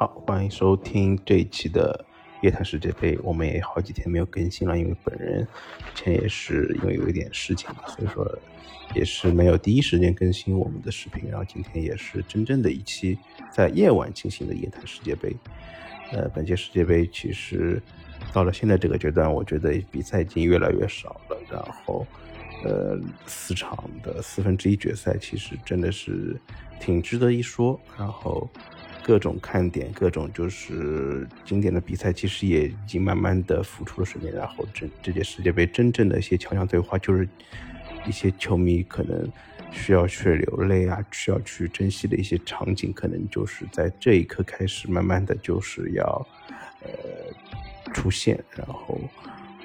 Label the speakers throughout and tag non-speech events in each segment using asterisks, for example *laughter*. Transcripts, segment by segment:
Speaker 1: 好，欢迎收听这一期的夜谈世界杯。我们也好几天没有更新了，因为本人之前也是因为有一点事情嘛，所以说也是没有第一时间更新我们的视频。然后今天也是真正的一期在夜晚进行的夜谈世界杯。呃，本届世界杯其实到了现在这个阶段，我觉得比赛已经越来越少了。然后，呃，四场的四分之一决赛其实真的是挺值得一说。然后。各种看点，各种就是经典的比赛，其实也已经慢慢的浮出了水面。然后，这这届世界杯真正的一些强强对话，就是一些球迷可能需要去流泪啊，需要去珍惜的一些场景，可能就是在这一刻开始，慢慢的就是要呃出现。然后，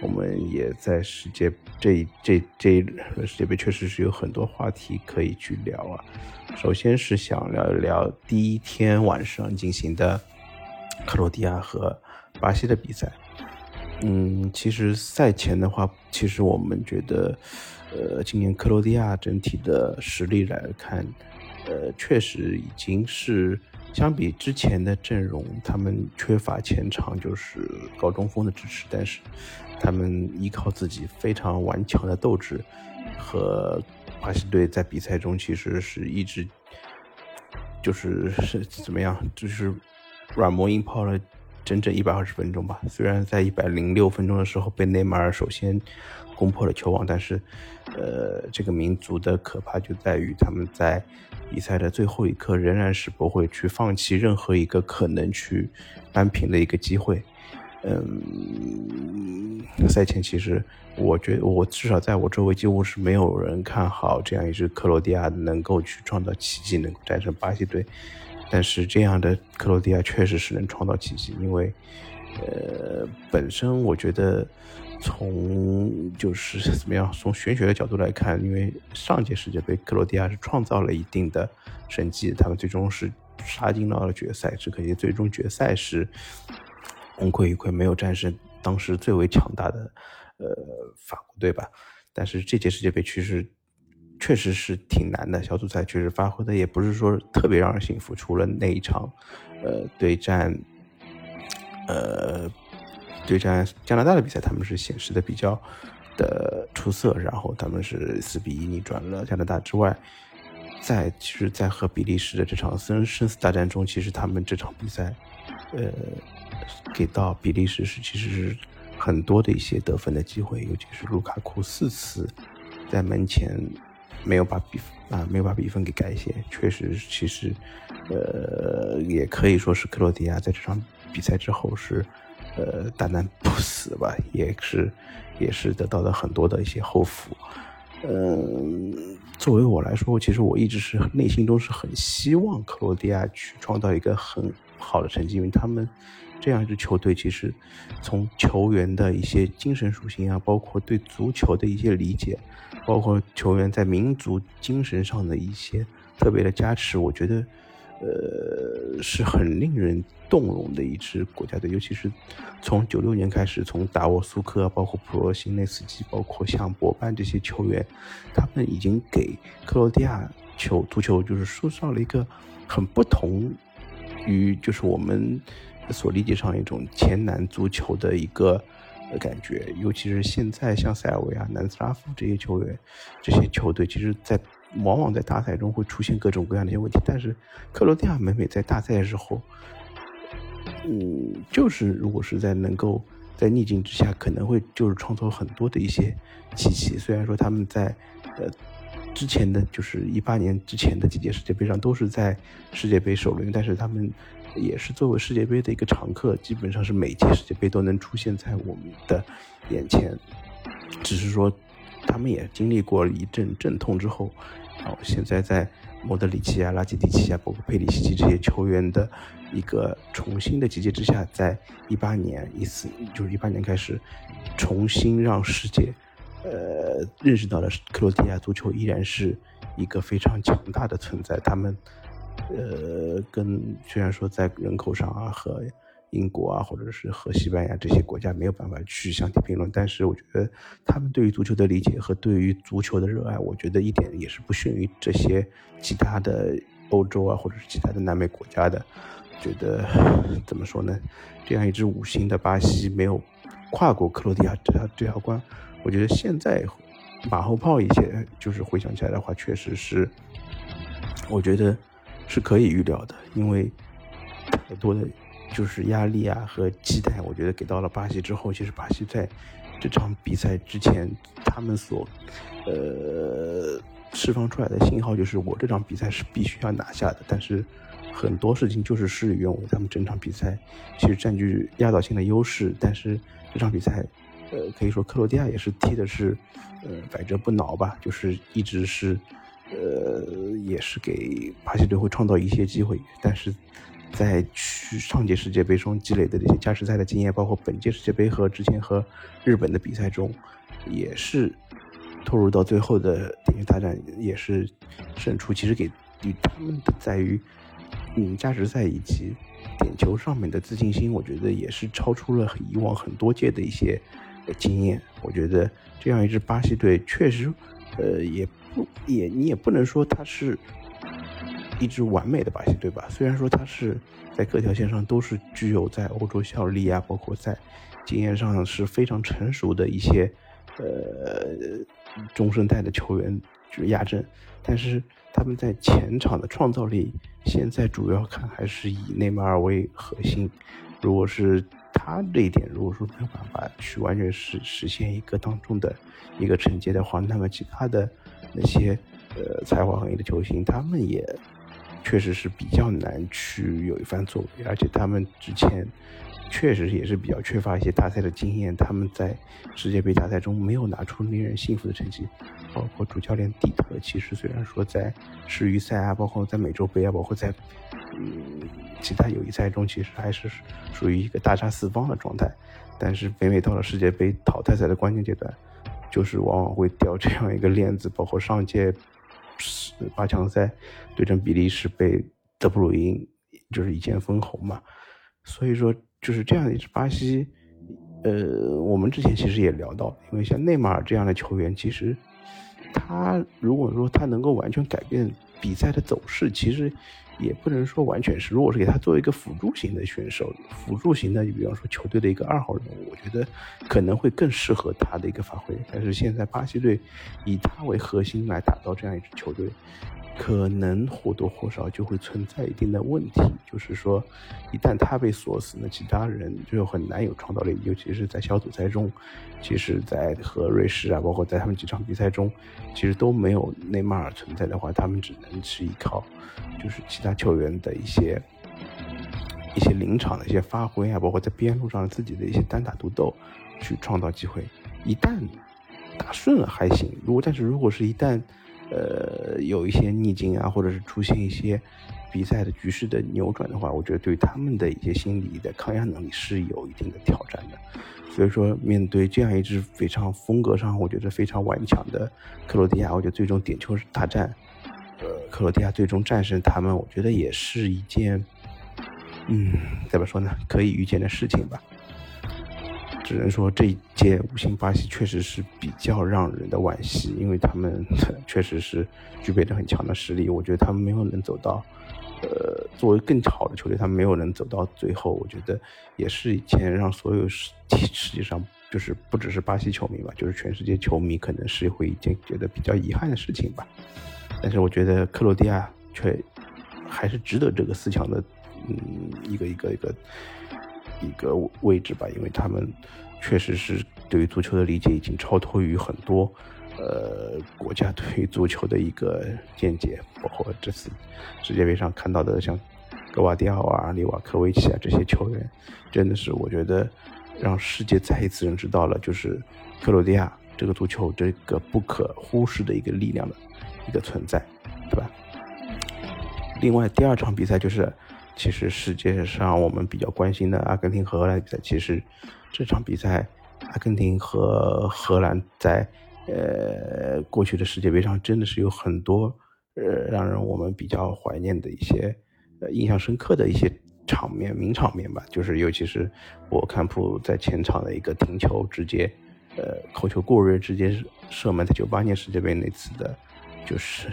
Speaker 1: 我们也在世界这这这世界杯确实是有很多话题可以去聊啊。首先是想聊一聊第一天晚上进行的克罗地亚和巴西的比赛。嗯，其实赛前的话，其实我们觉得，呃，今年克罗地亚整体的实力来看，呃，确实已经是相比之前的阵容，他们缺乏前场就是高中锋的支持，但是他们依靠自己非常顽强的斗志和。巴西队在比赛中其实是一直就是是怎么样，就是软磨硬泡了整整一百二十分钟吧。虽然在一百零六分钟的时候被内马尔首先攻破了球网，但是，呃，这个民族的可怕就在于他们在比赛的最后一刻仍然是不会去放弃任何一个可能去扳平的一个机会。嗯，赛前其实我觉得，我至少在我周围几乎是没有人看好这样一支克罗地亚能够去创造奇迹，能够战胜巴西队。但是这样的克罗地亚确实是能创造奇迹，因为，呃，本身我觉得从就是 *laughs* 怎么样，从玄学的角度来看，因为上届世界杯克罗地亚是创造了一定的成绩，他们最终是杀进到了决赛，只可惜最终决赛是。功亏一篑，没有战胜当时最为强大的呃法国队吧？但是这届世界杯其实确实是挺难的，小组赛确实发挥的也不是说特别让人信服。除了那一场呃对战呃对战加拿大的比赛，他们是显示的比较的出色，然后他们是四比一逆转了加拿大之外，在其实，在和比利时的这场生生死大战中，其实他们这场比赛呃。给到比利时是其实是很多的一些得分的机会，尤其是卢卡库四次在门前没有把比啊没有把比分给改写，确实其实呃也可以说是克罗地亚在这场比赛之后是呃大难不死吧，也是也是得到了很多的一些后福。嗯，作为我来说，其实我一直是内心中是很希望克罗地亚去创造一个很好的成绩，因为他们。这样一支球队，其实从球员的一些精神属性啊，包括对足球的一些理解，包括球员在民族精神上的一些特别的加持，我觉得，呃，是很令人动容的一支国家队。尤其是从九六年开始，从达沃苏科，包括普罗辛内斯基，包括像博班这些球员，他们已经给克罗地亚球足球就是塑造了一个很不同于就是我们。所理解上一种前南足球的一个感觉，尤其是现在像塞尔维亚、南斯拉夫这些球员、这些球队，其实，在往往在大赛中会出现各种各样的一些问题。但是克罗地亚每每在大赛的时候，嗯，就是如果是在能够在逆境之下，可能会就是创造很多的一些奇迹。虽然说他们在呃之前的就是一八年之前的几届世界杯上都是在世界杯首轮，但是他们。也是作为世界杯的一个常客，基本上是每届世界杯都能出现在我们的眼前。只是说，他们也经历过一阵阵痛之后，然后现在在莫德里奇啊、拉基蒂奇啊、包括佩里西奇这些球员的一个重新的集结之下，在一八年、一四就是一八年开始，重新让世界呃认识到了克罗地亚足球依然是一个非常强大的存在。他们。呃，跟虽然说在人口上啊，和英国啊，或者是和西班牙这些国家没有办法去相提并论，但是我觉得他们对于足球的理解和对于足球的热爱，我觉得一点也是不逊于这些其他的欧洲啊，或者是其他的南美国家的。觉得怎么说呢？这样一支五星的巴西没有跨过克罗地亚这条这条关，我觉得现在马后炮一些，就是回想起来的话，确实是，我觉得是可以预料的，因为太多的就是压力啊和期待，我觉得给到了巴西之后，其实巴西在这场比赛之前，他们所呃释放出来的信号就是我这场比赛是必须要拿下的，但是。很多事情就是事与愿违，他们整场比赛其实占据压倒性的优势，但是这场比赛，呃，可以说克罗地亚也是踢的是，呃，百折不挠吧，就是一直是，呃，也是给巴西队会创造一些机会，但是在去上届世界杯中积累的这些加时赛的经验，包括本届世界杯和之前和日本的比赛中，也是投入到最后的点球大战，也是胜出。其实给与他们的在于。嗯，加时赛以及点球上面的自信心，我觉得也是超出了以往很多届的一些经验。我觉得这样一支巴西队确实，呃，也也你也不能说它是一支完美的巴西队吧。虽然说它是在各条线上都是具有在欧洲效力啊，包括在经验上是非常成熟的一些呃中生代的球员就是亚阵，但是他们在前场的创造力。现在主要看还是以内马尔为核心，如果是他这一点，如果说没有办法去完全实实现一个当中的一个承接的话，那么其他的那些呃才华横溢的球星，他们也确实是比较难去有一番作为，而且他们之前。确实也是比较缺乏一些大赛的经验，他们在世界杯大赛中没有拿出令人信服的成绩，包括主教练蒂特，其实虽然说在世预赛啊，包括在美洲杯啊，包括在嗯其他友谊赛中，其实还是属于一个大杀四方的状态，但是每每到了世界杯淘汰赛的关键阶段，就是往往会掉这样一个链子，包括上届八强赛对阵比利时被德布鲁因就是一剑封喉嘛，所以说。就是这样一支巴西，呃，我们之前其实也聊到，因为像内马尔这样的球员，其实他如果说他能够完全改变比赛的走势，其实也不能说完全是。如果是给他做一个辅助型的选手，辅助型的，你比方说球队的一个二号人物，我觉得可能会更适合他的一个发挥。但是现在巴西队以他为核心来打造这样一支球队。可能或多或少就会存在一定的问题，就是说，一旦他被锁死，那其他人就很难有创造力。尤其是在小组赛中，其实，在和瑞士啊，包括在他们几场比赛中，其实都没有内马尔存在的话，他们只能是依靠，就是其他球员的一些一些临场的一些发挥啊，包括在边路上自己的一些单打独斗，去创造机会。一旦打顺了还行，如果但是如果是一旦呃，有一些逆境啊，或者是出现一些比赛的局势的扭转的话，我觉得对他们的一些心理的抗压能力是有一定的挑战的。所以说，面对这样一支非常风格上我觉得非常顽强的克罗地亚，我觉得最终点球大战，呃，克罗地亚最终战胜他们，我觉得也是一件，嗯，怎么说呢，可以预见的事情吧。只能说这一届五星巴西确实是比较让人的惋惜，因为他们 *laughs* 确实是具备着很强的实力。我觉得他们没有能走到，呃，作为更好的球队，他们没有能走到最后。我觉得也是以前让所有世实际上就是不只是巴西球迷吧，就是全世界球迷可能是会一件觉得比较遗憾的事情吧。但是我觉得克罗地亚却还是值得这个四强的，嗯，一个一个一个。一个位置吧，因为他们确实是对于足球的理解已经超脱于很多呃国家对于足球的一个见解，包括这次世界杯上看到的像格瓦迪奥啊、利瓦科维奇啊这些球员，真的是我觉得让世界再一次认识到了，就是克罗地亚这个足球这个不可忽视的一个力量的一个存在，对吧？另外第二场比赛就是。其实世界上我们比较关心的阿根廷和荷兰比赛，其实这场比赛，阿根廷和荷兰在呃过去的世界杯上真的是有很多呃让人我们比较怀念的一些呃印象深刻的一些场面名场面吧。就是尤其是博坎普在前场的一个停球，直接呃扣球过人，直接射门，在九八年世界杯那次的，就是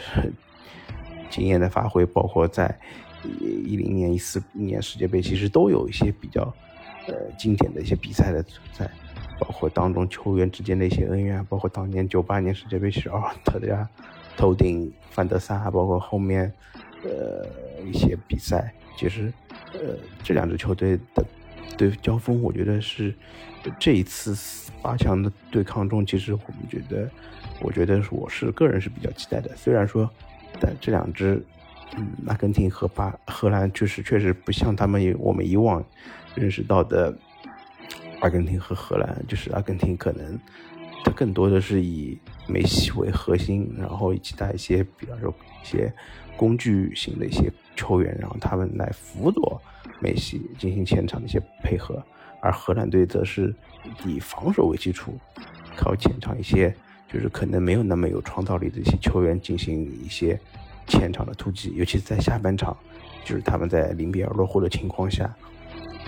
Speaker 1: *laughs* 经验的发挥，包括在。一零年、一四年世界杯，其实都有一些比较呃经典的一些比赛的存在，包括当中球员之间的一些恩怨，包括当年九八年世界杯时奥尔特加头顶范德萨，包括后面呃一些比赛，其实呃这两支球队的对交锋，我觉得是这一次八强的对抗中，其实我们觉得，我觉得我是个人是比较期待的，虽然说。但这两支，嗯，阿根廷和巴荷兰确实确实不像他们我们以往认识到的阿根廷和荷兰，就是阿根廷可能它更多的是以梅西为核心，然后其他一些比方说一些工具型的一些球员，然后他们来辅佐梅西进行前场的一些配合，而荷兰队则是以防守为基础，靠前场一些。就是可能没有那么有创造力的一些球员进行一些前场的突击，尤其是在下半场，就是他们在零比二落后的情况下，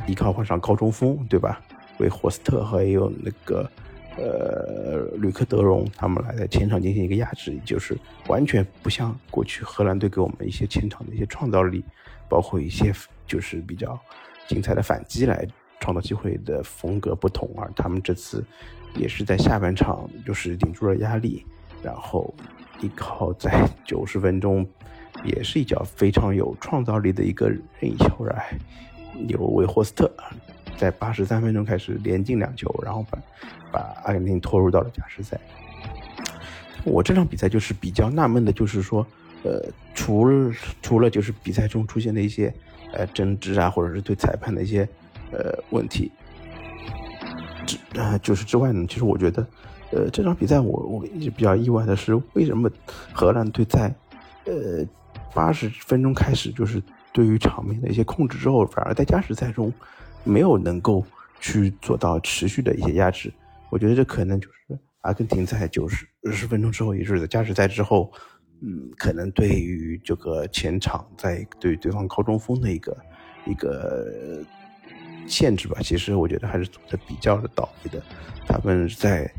Speaker 1: 依靠换上高中锋，对吧？为霍斯特还有那个呃吕克德容他们来在前场进行一个压制，就是完全不像过去荷兰队给我们一些前场的一些创造力，包括一些就是比较精彩的反击来创造机会的风格不同，而他们这次。也是在下半场，就是顶住了压力，然后依靠在九十分钟，也是一脚非常有创造力的一个任意球来，由维霍斯特在八十三分钟开始连进两球，然后把把阿根廷拖入到了加时赛。我这场比赛就是比较纳闷的，就是说，呃，除了除了就是比赛中出现的一些呃争执啊，或者是对裁判的一些呃问题。之呃，就是之外呢，其实我觉得，呃，这场比赛我我一直比较意外的是，为什么荷兰队在呃八十分钟开始就是对于场面的一些控制之后，反而在加时赛中没有能够去做到持续的一些压制。我觉得这可能就是阿根廷在九十十分钟之后，也就是在加时赛之后，嗯，可能对于这个前场在对对方高中锋的一个一个。限制吧，其实我觉得还是做的比较的到位的。他们在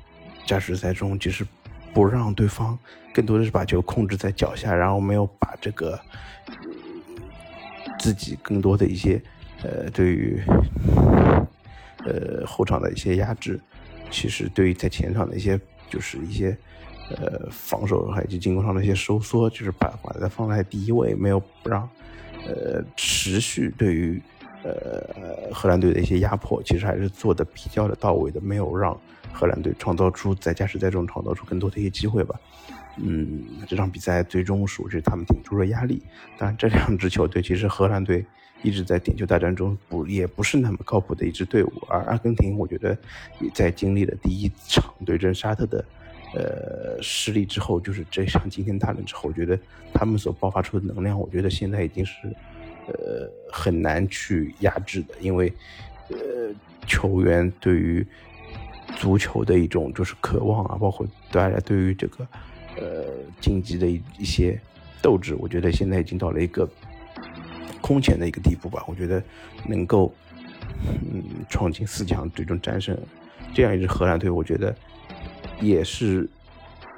Speaker 1: 加时赛中，其实不让对方更多的是把球控制在脚下，然后没有把这个自己更多的一些呃对于呃后场的一些压制。其实对于在前场的一些就是一些呃防守还有进攻上的一些收缩，就是把把它放在第一位，没有不让呃持续对于。呃，荷兰队的一些压迫其实还是做的比较的到位的，没有让荷兰队创造出在加时赛中创造出更多的一些机会吧。嗯，这场比赛最终属于他们顶住了压力。当然，这两支球队其实荷兰队一直在点球大战中不也不是那么靠谱的一支队伍，而阿根廷我觉得也在经历了第一场对阵沙特的呃失利之后，就是这场惊天大战之后，我觉得他们所爆发出的能量，我觉得现在已经是。呃，很难去压制的，因为，呃，球员对于足球的一种就是渴望啊，包括大家对于这个呃竞技的一一些斗志，我觉得现在已经到了一个空前的一个地步吧。我觉得能够嗯闯进四强，最终战胜这样一支荷兰队，我觉得也是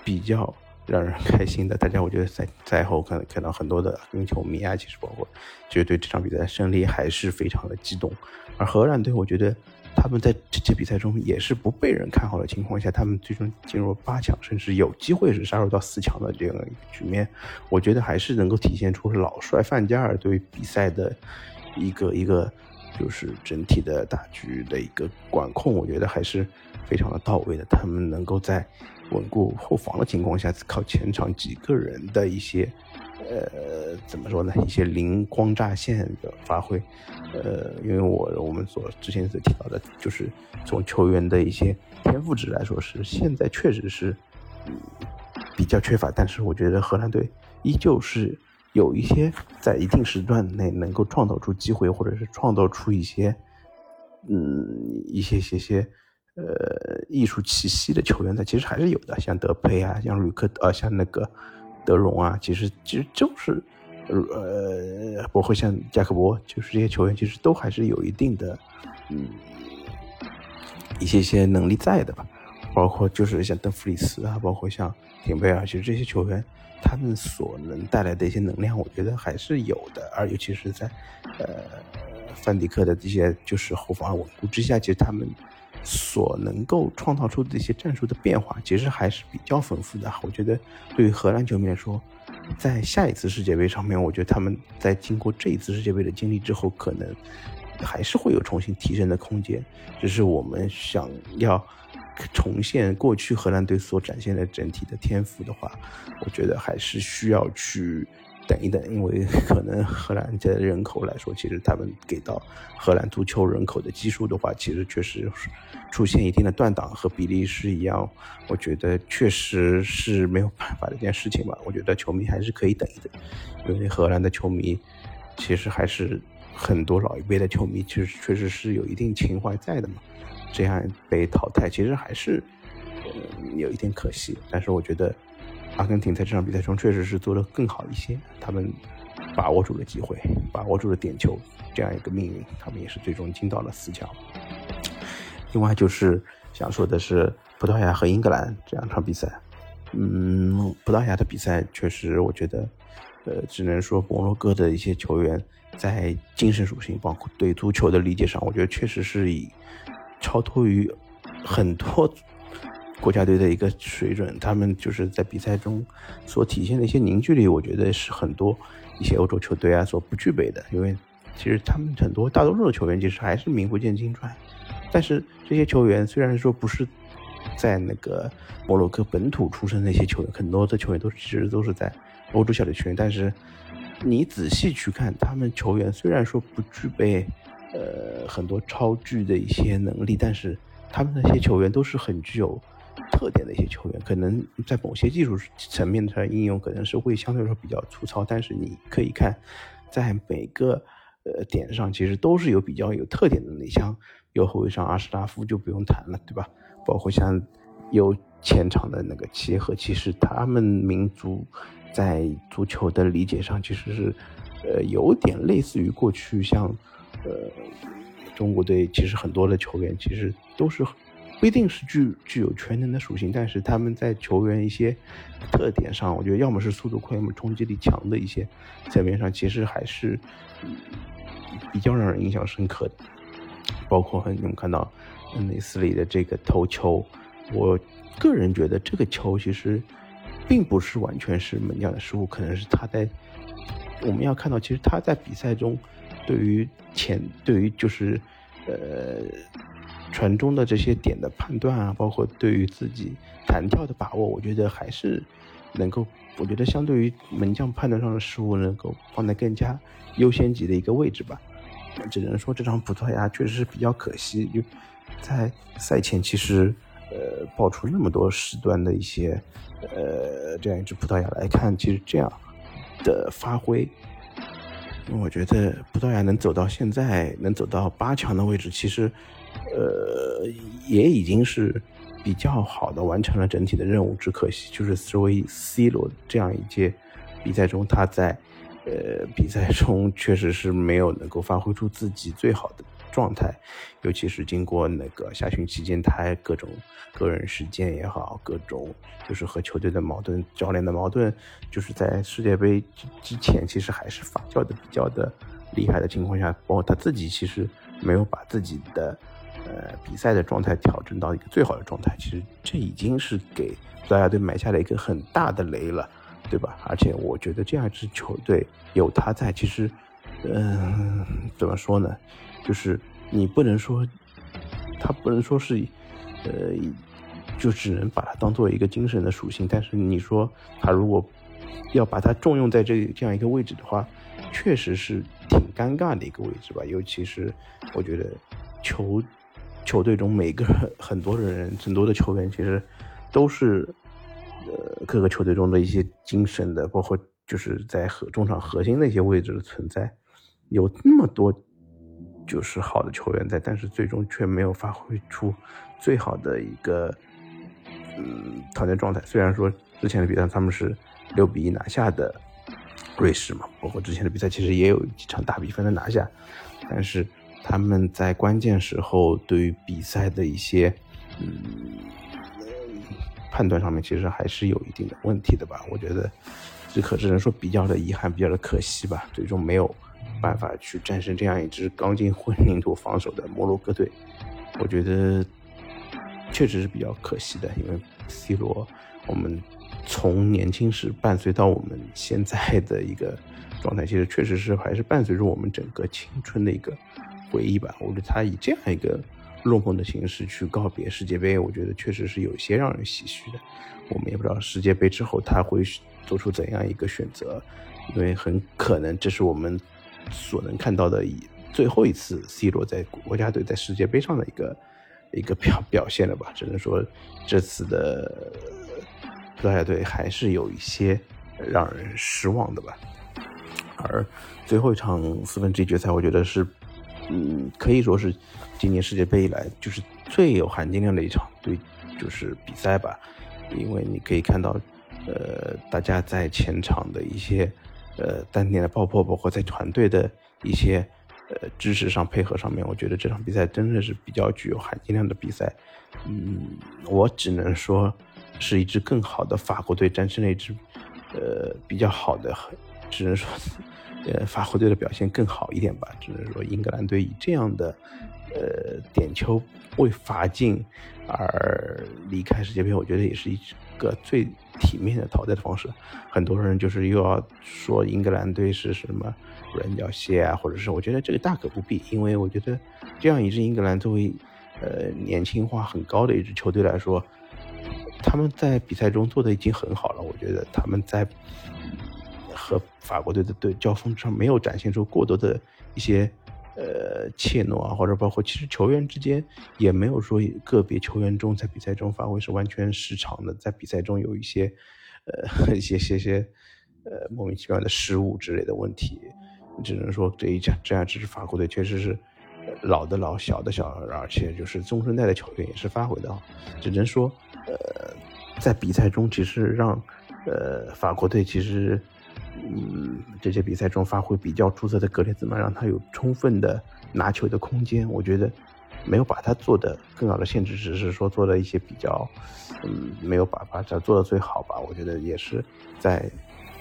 Speaker 1: 比较。让人开心的，大家我觉得在赛后看看到很多的跟球迷啊，其实包括，其实对这场比赛的胜利还是非常的激动。而荷兰队，我觉得他们在这届比赛中也是不被人看好的情况下，他们最终进入八强，甚至有机会是杀入到四强的这样一个局面，我觉得还是能够体现出老帅范加尔对比赛的一个一个就是整体的大局的一个管控，我觉得还是非常的到位的。他们能够在稳固后防的情况下，靠前场几个人的一些，呃，怎么说呢？一些灵光乍现的发挥，呃，因为我我们所之前所提到的，就是从球员的一些天赋值来说，是现在确实是比较缺乏。但是我觉得荷兰队依旧是有一些在一定时段内能够创造出机会，或者是创造出一些，嗯，一些些些。呃，艺术气息的球员呢，其实还是有的，像德佩啊，像吕克，呃，像那个德容啊，其实其实就是，呃，包括像加克伯，就是这些球员，其实都还是有一定的，嗯，一些些能力在的吧。包括就是像邓弗里斯啊，包括像廷贝尔，其实这些球员，他们所能带来的一些能量，我觉得还是有的。而尤其是在呃范迪克的这些就是后防稳固之下，其实他们所能够创造出的一些战术的变化，其实还是比较丰富的。我觉得对于荷兰球迷来说，在下一次世界杯上面，我觉得他们在经过这一次世界杯的经历之后，可能还是会有重新提升的空间。只是我们想要。重现过去荷兰队所展现的整体的天赋的话，我觉得还是需要去等一等，因为可能荷兰的人口来说，其实他们给到荷兰足球人口的基数的话，其实确实出现一定的断档，和比利时一样，我觉得确实是没有办法的一件事情吧。我觉得球迷还是可以等一等，因为荷兰的球迷其实还是很多老一辈的球迷，其实确实是有一定情怀在的嘛。这样被淘汰，其实还是有一点可惜。但是我觉得，阿根廷在这场比赛中确实是做得更好一些。他们把握住了机会，把握住了点球这样一个命运，他们也是最终进到了四强。另外就是想说的是，葡萄牙和英格兰这两场比赛，嗯，葡萄牙的比赛确实，我觉得，呃，只能说摩洛哥的一些球员在精神属性，包括对足球的理解上，我觉得确实是以。超脱于很多国家队的一个水准，他们就是在比赛中所体现的一些凝聚力，我觉得是很多一些欧洲球队啊所不具备的。因为其实他们很多大多数的球员其实还是名不见经传，但是这些球员虽然说不是在那个摩洛哥本土出生的一些球员，很多的球员都其实都是在欧洲小球员，但是你仔细去看，他们球员虽然说不具备。呃，很多超巨的一些能力，但是他们那些球员都是很具有特点的一些球员，可能在某些技术层面的应用可能是会相对来说比较粗糙，但是你可以看，在每个呃点上其实都是有比较有特点的。你像右后卫上阿什拉夫就不用谈了，对吧？包括像有前场的那个切赫，其实他们民族在足球的理解上其实是呃有点类似于过去像。呃，中国队其实很多的球员其实都是不一定是具具有全能的属性，但是他们在球员一些特点上，我觉得要么是速度快，要么冲击力强的一些层面上，其实还是比较让人印象深刻的。包括你们看到内斯里的这个头球，我个人觉得这个球其实并不是完全是门将的失误，可能是他在我们要看到，其实他在比赛中。对于前，对于就是，呃，传中的这些点的判断啊，包括对于自己弹跳的把握，我觉得还是能够，我觉得相对于门将判断上的失误，能够放在更加优先级的一个位置吧。只能说这场葡萄牙确实是比较可惜，在赛前其实，呃，爆出那么多时段的一些，呃，这样一支葡萄牙来看，其实这样的发挥。我觉得葡萄牙能走到现在，能走到八强的位置，其实，呃，也已经是比较好的完成了整体的任务。只可惜就是作为 C 罗这样一届比赛中，他在呃比赛中确实是没有能够发挥出自己最好的。状态，尤其是经过那个夏训期间，他各种个人事件也好，各种就是和球队的矛盾、教练的矛盾，就是在世界杯之前，其实还是发酵的比较的厉害的情况下，包括他自己其实没有把自己的呃比赛的状态调整到一个最好的状态，其实这已经是给大家队埋下了一个很大的雷了，对吧？而且我觉得这样一支球队有他在，其实，嗯，怎么说呢？就是你不能说，他不能说是，呃，就只能把它当做一个精神的属性。但是你说他如果要把它重用在这这样一个位置的话，确实是挺尴尬的一个位置吧。尤其是我觉得球球队中每个很多的人，很多的球员其实都是呃各个球队中的一些精神的，包括就是在核中场核心那些位置的存在，有那么多。就是好的球员在，但是最终却没有发挥出最好的一个嗯团队状态。虽然说之前的比赛他们是六比一拿下的瑞士嘛，包括之前的比赛其实也有几场大比分的拿下，但是他们在关键时候对于比赛的一些嗯判断上面其实还是有一定的问题的吧。我觉得只可只能说比较的遗憾，比较的可惜吧。最终没有办法去战胜这样一支刚进混凝土防守的摩洛哥队，我觉得确实是比较可惜的。因为 C 罗，我们从年轻时伴随到我们现在的一个状态，其实确实是还是伴随着我们整个青春的一个回忆吧。我觉得他以这样一个落寞的形式去告别世界杯，我觉得确实是有些让人唏嘘的。我们也不知道世界杯之后他会做出怎样一个选择，因为很可能这是我们所能看到的以最后一次 C 罗在国家队在世界杯上的一个一个表表现了吧。只能说这次的葡萄牙队还是有一些让人失望的吧。而最后一场四分之一决赛，我觉得是嗯可以说是今年世界杯以来就是最有含金量的一场对就是比赛吧。因为你可以看到，呃，大家在前场的一些，呃，单点的爆破，包括在团队的一些，呃，支持上配合上面，我觉得这场比赛真的是比较具有含金量的比赛。嗯，我只能说是一支更好的法国队战胜了一支，呃，比较好的，只能说，呃，法国队的表现更好一点吧。只能说英格兰队以这样的。呃，点球未罚进而离开世界杯，我觉得也是一个最体面的淘汰的方式。很多人就是又要说英格兰队是什么软脚蟹啊，或者是我觉得这个大可不必，因为我觉得这样一支英格兰作为呃年轻化很高的一支球队来说，他们在比赛中做的已经很好了。我觉得他们在和法国队的对交锋上没有展现出过多的一些。呃，怯懦啊，或者包括其实球员之间也没有说个别球员中在比赛中发挥是完全失常的，在比赛中有一些呃 *laughs* 一些些些呃莫名其妙的失误之类的问题，只能说这一场这样这支法国队确实是老的老小的小，而且就是中生代的球员也是发挥的，只能说呃在比赛中其实让呃法国队其实。嗯，这些比赛中发挥比较出色的格列兹曼，让他有充分的拿球的空间。我觉得没有把他做的更好的限制，只是说做了一些比较，嗯，没有把把他做的最好吧。我觉得也是在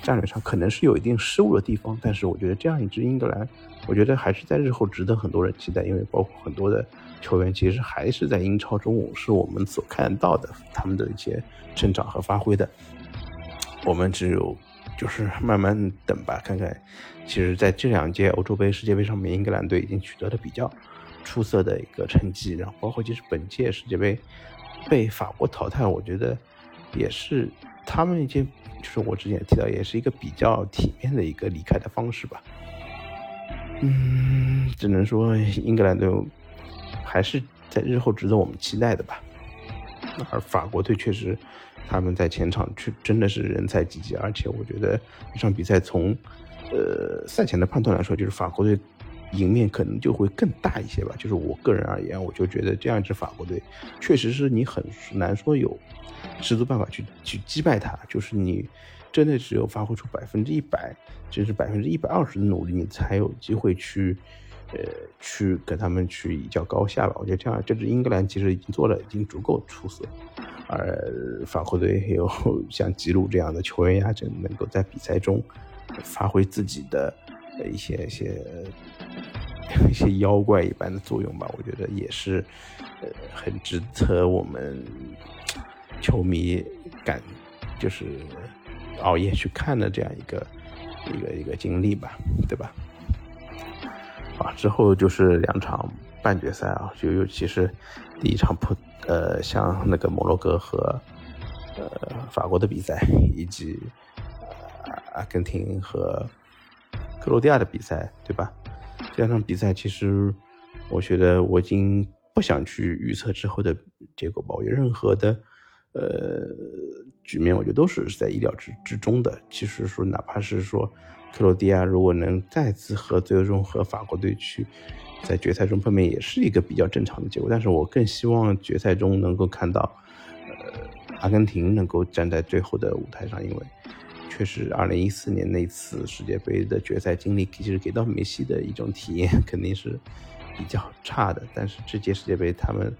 Speaker 1: 战略上可能是有一定失误的地方。但是我觉得这样一支英格兰，我觉得还是在日后值得很多人期待，因为包括很多的球员其实还是在英超中是我们所看到的他们的一些成长和发挥的。我们只有。就是慢慢等吧，看看。其实，在这两届欧洲杯、世界杯上面，英格兰队已经取得了比较出色的一个成绩。然后，包括其实本届世界杯被法国淘汰，我觉得也是他们一件，就是我之前提到，也是一个比较体面的一个离开的方式吧。嗯，只能说英格兰队还是在日后值得我们期待的吧。而法国队确实。他们在前场去真的是人才济济，而且我觉得这场比赛从，呃赛前的判断来说，就是法国队赢面可能就会更大一些吧。就是我个人而言，我就觉得这样一支法国队，确实是你很难说有十足办法去去击败他。就是你真的只有发挥出百分之一百，甚至百分之一百二十的努力，你才有机会去。呃，去跟他们去一较高下吧。我觉得这样，这支英格兰其实已经做了，已经足够出色。而法国队还有 *laughs* 像吉鲁这样的球员压阵，能够在比赛中发挥自己的一些一些 *laughs* 一些妖怪一般的作用吧。我觉得也是呃很值得我们球迷感就是熬夜去看的这样一个一个一个经历吧，对吧？啊，之后就是两场半决赛啊，就尤其是第一场普呃，像那个摩洛哥和呃法国的比赛，以及阿根廷和克罗地亚的比赛，对吧？这两场比赛其实我觉得我已经不想去预测之后的结果吧，我觉得任何的呃局面，我觉得都是在意料之之中的。其实说，哪怕是说。克罗地亚如果能再次和最终和法国队去在决赛中碰面，也是一个比较正常的结果。但是我更希望决赛中能够看到，呃，阿根廷能够站在最后的舞台上，因为确实2014年那次世界杯的决赛经历，其实给到梅西的一种体验 *laughs* 肯定是比较差的。但是这届世界杯他们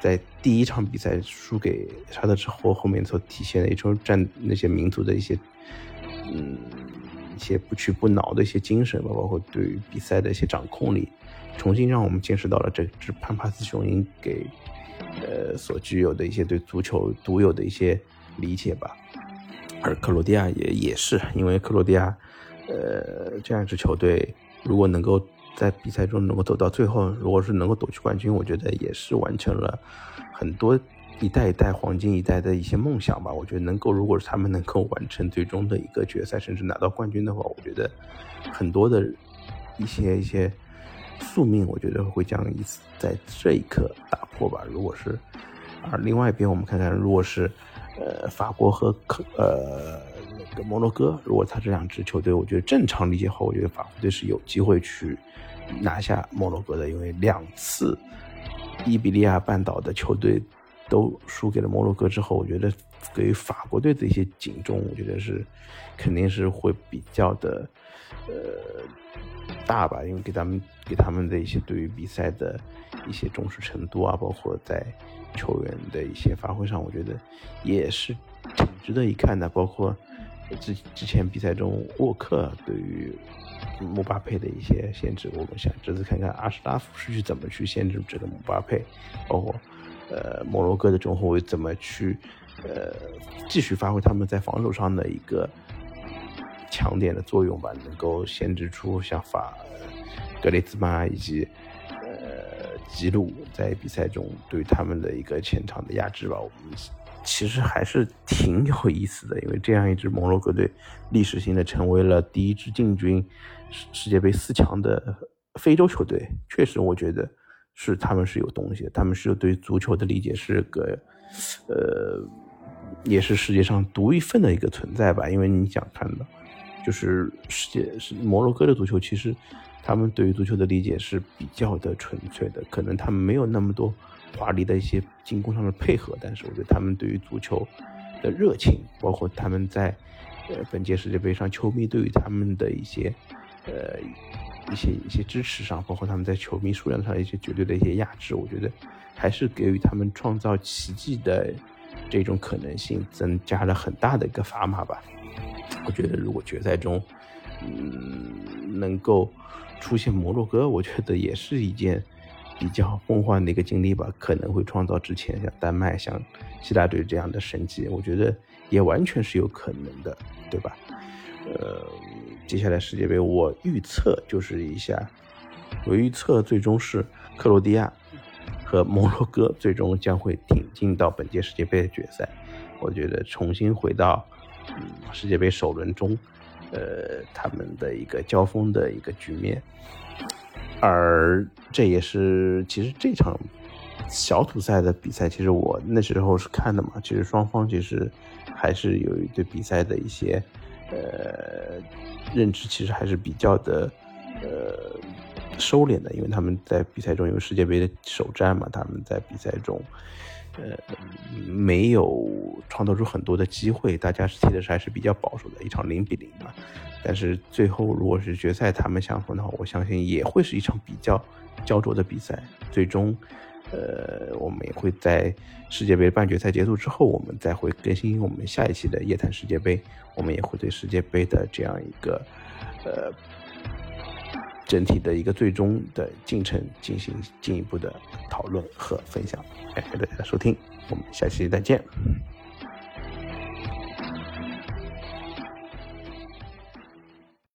Speaker 1: 在第一场比赛输给沙特之后，后面所体现的一种战那些民族的一些。嗯一些不屈不挠的一些精神吧，包括对于比赛的一些掌控力，重新让我们见识到了这支潘帕斯雄鹰给呃所具有的一些对足球独有的一些理解吧。而克罗地亚也也是，因为克罗地亚呃这样一支球队，如果能够在比赛中能够走到最后，如果是能够夺取冠军，我觉得也是完成了很多。一代一代黄金一代的一些梦想吧，我觉得能够，如果是他们能够完成最终的一个决赛，甚至拿到冠军的话，我觉得很多的一些一些宿命，我觉得会将一次在这一刻打破吧。如果是，而另外一边我们看看，如果是呃法国和克呃摩洛哥，如果他这两支球队，我觉得正常理解后，我觉得法国队是有机会去拿下摩洛哥的，因为两次伊比利亚半岛的球队。都输给了摩洛哥之后，我觉得给法国队的一些警钟，我觉得是肯定是会比较的呃大吧，因为给他们给他们的一些对于比赛的一些重视程度啊，包括在球员的一些发挥上，我觉得也是挺值得一看的。包括之之前比赛中沃克对于姆巴佩的一些限制，我们想这次看看阿什拉夫是去怎么去限制这个姆巴佩，包括。呃，摩洛哥的中后卫怎么去呃继续发挥他们在防守上的一个强点的作用吧？能够限制出像法格雷兹曼以及呃吉鲁在比赛中对他们的一个前场的压制吧？我们其实还是挺有意思的，因为这样一支摩洛哥队历史性的成为了第一支进军世世界杯四强的非洲球队，确实我觉得。是他们是有东西的，他们是对于足球的理解是个，呃，也是世界上独一份的一个存在吧。因为你想看到，就是世界是摩洛哥的足球，其实他们对于足球的理解是比较的纯粹的，可能他们没有那么多华丽的一些进攻上的配合，但是我觉得他们对于足球的热情，包括他们在呃本届世界杯上球迷对于他们的一些呃。一些一些支持上，包括他们在球迷数量上一些绝对的一些压制，我觉得还是给予他们创造奇迹的这种可能性增加了很大的一个砝码吧。我觉得如果决赛中，嗯，能够出现摩洛哥，我觉得也是一件比较梦幻的一个经历吧，可能会创造之前像丹麦、像希腊队这样的神迹，我觉得也完全是有可能的，对吧？呃。接下来世界杯，我预测就是一下，我预测最终是克罗地亚和摩洛哥最终将会挺进到本届世界杯的决赛。我觉得重新回到嗯世界杯首轮中，呃他们的一个交锋的一个局面，而这也是其实这场小组赛的比赛，其实我那时候是看的嘛。其实双方其实还是有一对比赛的一些呃。认知其实还是比较的，呃，收敛的，因为他们在比赛中有世界杯的首战嘛，他们在比赛中，呃，没有创造出很多的机会，大家踢的是还是比较保守的，一场零比零嘛。但是最后如果是决赛他们相逢的话，我相信也会是一场比较焦灼的比赛，最终。呃，我们也会在世界杯半决赛结束之后，我们再会更新我们下一期的夜谈世界杯。我们也会对世界杯的这样一个呃整体的一个最终的进程进行进一步的讨论和分享。感谢大家的收听，我们下期再见。